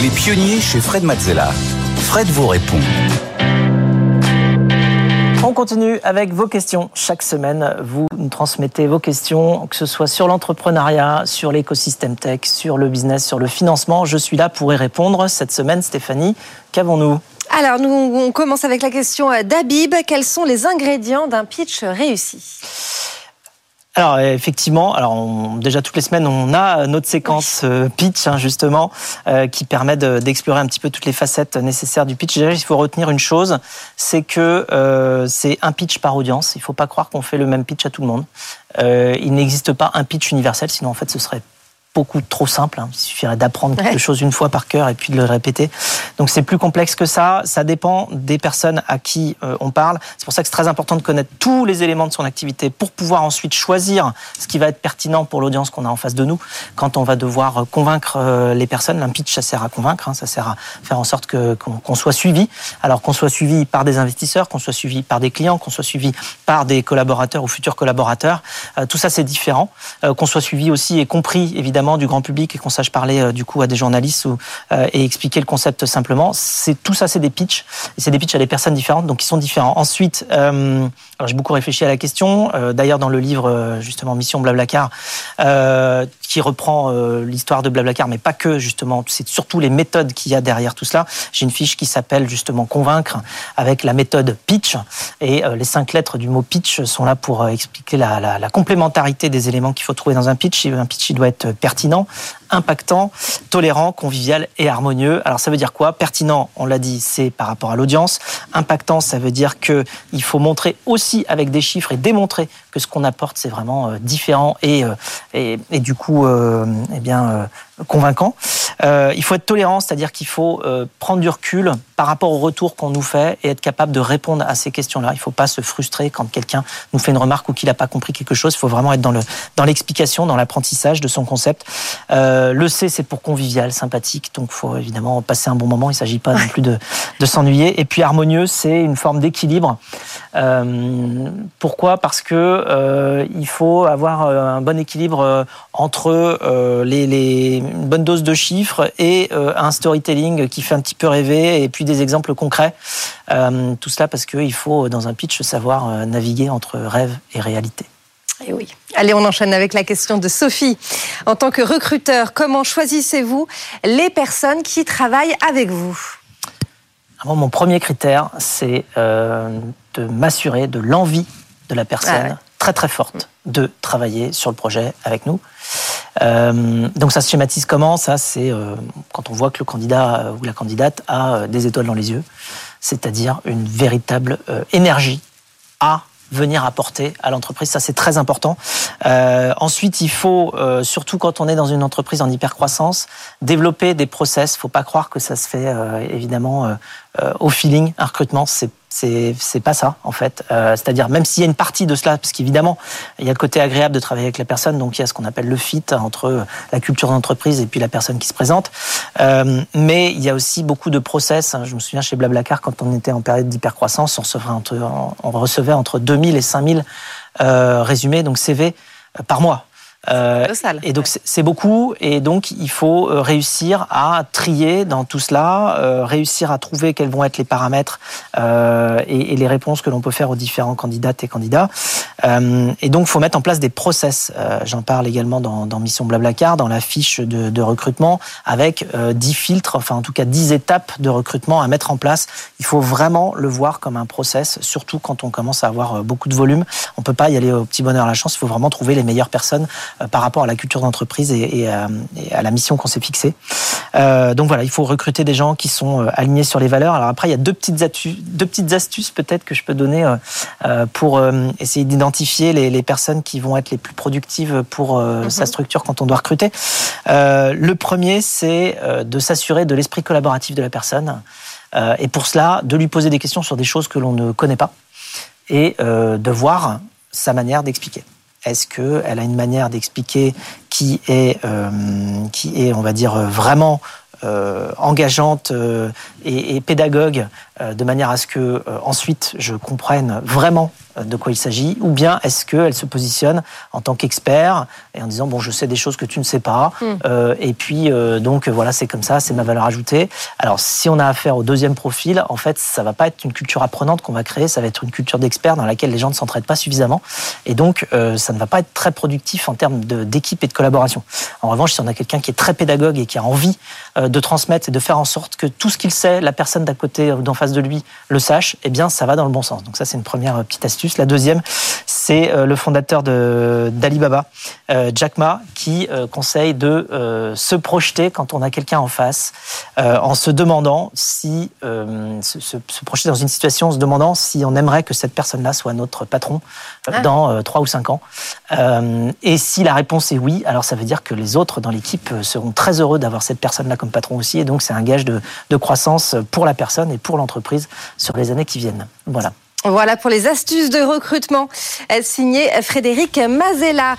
Les pionniers chez Fred Mazzella. Fred vous répond. On continue avec vos questions. Chaque semaine, vous nous transmettez vos questions, que ce soit sur l'entrepreneuriat, sur l'écosystème tech, sur le business, sur le financement. Je suis là pour y répondre. Cette semaine, Stéphanie, qu'avons-nous? Alors, nous, on commence avec la question d'Abib. Quels sont les ingrédients d'un pitch réussi? Alors effectivement, alors déjà toutes les semaines on a notre séquence euh, pitch hein, justement euh, qui permet d'explorer un petit peu toutes les facettes nécessaires du pitch. Déjà il faut retenir une chose, c'est que euh, c'est un pitch par audience. Il ne faut pas croire qu'on fait le même pitch à tout le monde. il n'existe pas un pitch universel, sinon en fait ce serait beaucoup trop simple. Hein. Il suffirait d'apprendre quelque chose une fois par cœur et puis de le répéter. Donc c'est plus complexe que ça. Ça dépend des personnes à qui euh, on parle. C'est pour ça que c'est très important de connaître tous les éléments de son activité pour pouvoir ensuite choisir ce qui va être pertinent pour l'audience qu'on a en face de nous. Quand on va devoir euh, convaincre euh, les personnes, un pitch ça sert à convaincre, hein. ça sert à faire en sorte que qu'on soit suivi. Alors qu'on soit suivi par des investisseurs, qu'on soit suivi par des clients, qu'on soit suivi par des collaborateurs ou futurs collaborateurs. tout ça c'est différent. qu'on soit suivi aussi et compris évidemment du grand public et qu'on sache parler euh, du coup à des journalistes ou, euh, et expliquer le concept simplement. C'est tout ça, c'est des pitchs et c'est des pitchs à des personnes différentes, donc ils sont différents. Ensuite, euh, j'ai beaucoup réfléchi à la question. D'ailleurs, dans le livre justement Mission Blablacar, qui reprend l'histoire de Blablacar, mais pas que justement, c'est surtout les méthodes qu'il y a derrière tout cela. J'ai une fiche qui s'appelle justement Convaincre avec la méthode pitch et les cinq lettres du mot pitch sont là pour expliquer la, complémentarité des éléments qu'il faut trouver dans un pitch. Un pitch il doit être pertinent impactant, tolérant, convivial et harmonieux. Alors ça veut dire quoi? Pertinent, on l'a dit, c'est par rapport à l'audience. Impactant, ça veut dire que il faut montrer aussi avec des chiffres et démontrer que ce qu'on apporte c'est vraiment euh, différent euh, et, et, du coup euh, eh bien convaincant. Euh, il faut être tolérant, c'est-à-dire qu'il faut euh, prendre du recul par rapport au retour qu'on nous fait et être capable de répondre à ces questions-là. Il ne faut pas se frustrer quand quelqu'un nous fait une remarque ou qu'il n'a pas compris quelque chose. Il faut vraiment être dans le dans l'explication, dans l'apprentissage de son concept. Euh, le C, c'est pour convivial, sympathique, donc il faut évidemment passer un bon moment. Il ne s'agit pas non plus de, s'ennuyer. Et puis harmonieux, c'est une forme d'équilibre. Pourquoi? Parce que il faut avoir un bon équilibre entre les une bonne dose de chiffres et euh, un storytelling qui fait un petit peu rêver et puis des exemples concrets. Euh, tout cela parce qu'il faut, dans un pitch, savoir euh, naviguer entre rêve et réalité. Et eh oui. Allez, on enchaîne avec la question de Sophie. En tant que recruteur, comment choisissez-vous les personnes qui travaillent avec vous? Mon premier critère, c'est de m'assurer de l'envie de la personne ah très très forte de travailler sur le projet avec nous. Euh, donc ça se schématise comment? Ça, c'est euh, quand on voit que le candidat euh, ou la candidate a des étoiles dans les yeux, c'est-à-dire une véritable énergie à venir apporter à l'entreprise. Ça, c'est très important. ensuite, il faut, surtout quand on est dans une entreprise en hypercroissance, développer des process. Faut pas croire que ça se fait évidemment au feeling. Un recrutement, c'est c'est pas ça en fait. Euh, c'est-à-dire même s'il y a une partie de cela, parce qu'évidemment il y a le côté agréable de travailler avec la personne, donc il y a ce qu'on appelle le fit entre la culture d'entreprise et puis la personne qui se présente. Euh, mais il y a aussi beaucoup de process. Je me souviens chez Blablacar quand on était en période d'hypercroissance, on recevait entre on recevait entre 2000 et 5000 euh, résumés donc CV par mois. Euh, et donc c'est beaucoup, et donc il faut euh, réussir à trier dans tout cela, euh, réussir à trouver quels vont être les paramètres et, les réponses que l'on peut faire aux différents candidates et candidats. Et donc il faut mettre en place des process. J'en parle également dans, Mission Blablacar, dans la fiche de, recrutement, avec 10 filtres, enfin en tout cas 10 étapes de recrutement à mettre en place. Il faut vraiment le voir comme un process, surtout quand on commence à avoir beaucoup de volume. On peut pas y aller au petit bonheur à la chance. Il faut vraiment trouver les meilleures personnes euh, par rapport à la culture d'entreprise et, à, la mission qu'on s'est fixée. Euh, donc voilà, il faut recruter des gens qui sont euh, alignés sur les valeurs. Alors après, il y a deux petites astuces peut-être que je peux donner pour essayer d'identifier les, personnes qui vont être les plus productives pour mhm. sa structure quand on doit recruter. le premier, c'est de s'assurer de l'esprit collaboratif de la personne. et pour cela, de lui poser des questions sur des choses que l'on ne connaît pas et de voir sa manière d'expliquer. Est-ce qu'elle a une manière d'expliquer qui est, euh, qui est, on va dire, vraiment euh, engageante euh, et, pédagogue de manière à ce que ensuite je comprenne vraiment de quoi il s'agit, ou bien est-ce qu'elle se positionne en tant qu'expert et en disant bon je sais des choses que tu ne sais pas, hmm. euh, et puis euh, donc voilà c'est comme ça, c'est ma valeur ajoutée. Alors si on a affaire au deuxième profil, en fait ça va pas être une culture apprenante qu'on va créer, ça va être une culture d'expert dans laquelle les gens ne s'entraident pas suffisamment, et donc euh, ça ne va pas être très productif en termes d'équipe et de collaboration. En revanche, si on a quelqu'un qui est très pédagogue et qui a envie de transmettre et de faire en sorte que tout ce qu'il sait, la personne d'à côté ou d'en face de lui le sache, eh bien ça va dans le bon sens. Donc ça c'est une première petite astuce. La deuxième, c'est euh, le fondateur d'Alibaba, euh, Jack Ma, qui euh, conseille de se projeter quand on a quelqu'un en face, en se demandant si se, projeter dans une situation, en se demandant si on aimerait que cette personne-là soit notre patron ah. dans trois ou cinq ans. et si la réponse est oui, alors ça veut dire que les autres dans l'équipe seront très heureux d'avoir cette personne-là comme patron aussi, et donc c'est un gage de, de croissance pour la personne et pour l'entreprise sur les années qui viennent. Voilà. Voilà pour les astuces de recrutement signé Frédéric Mazella.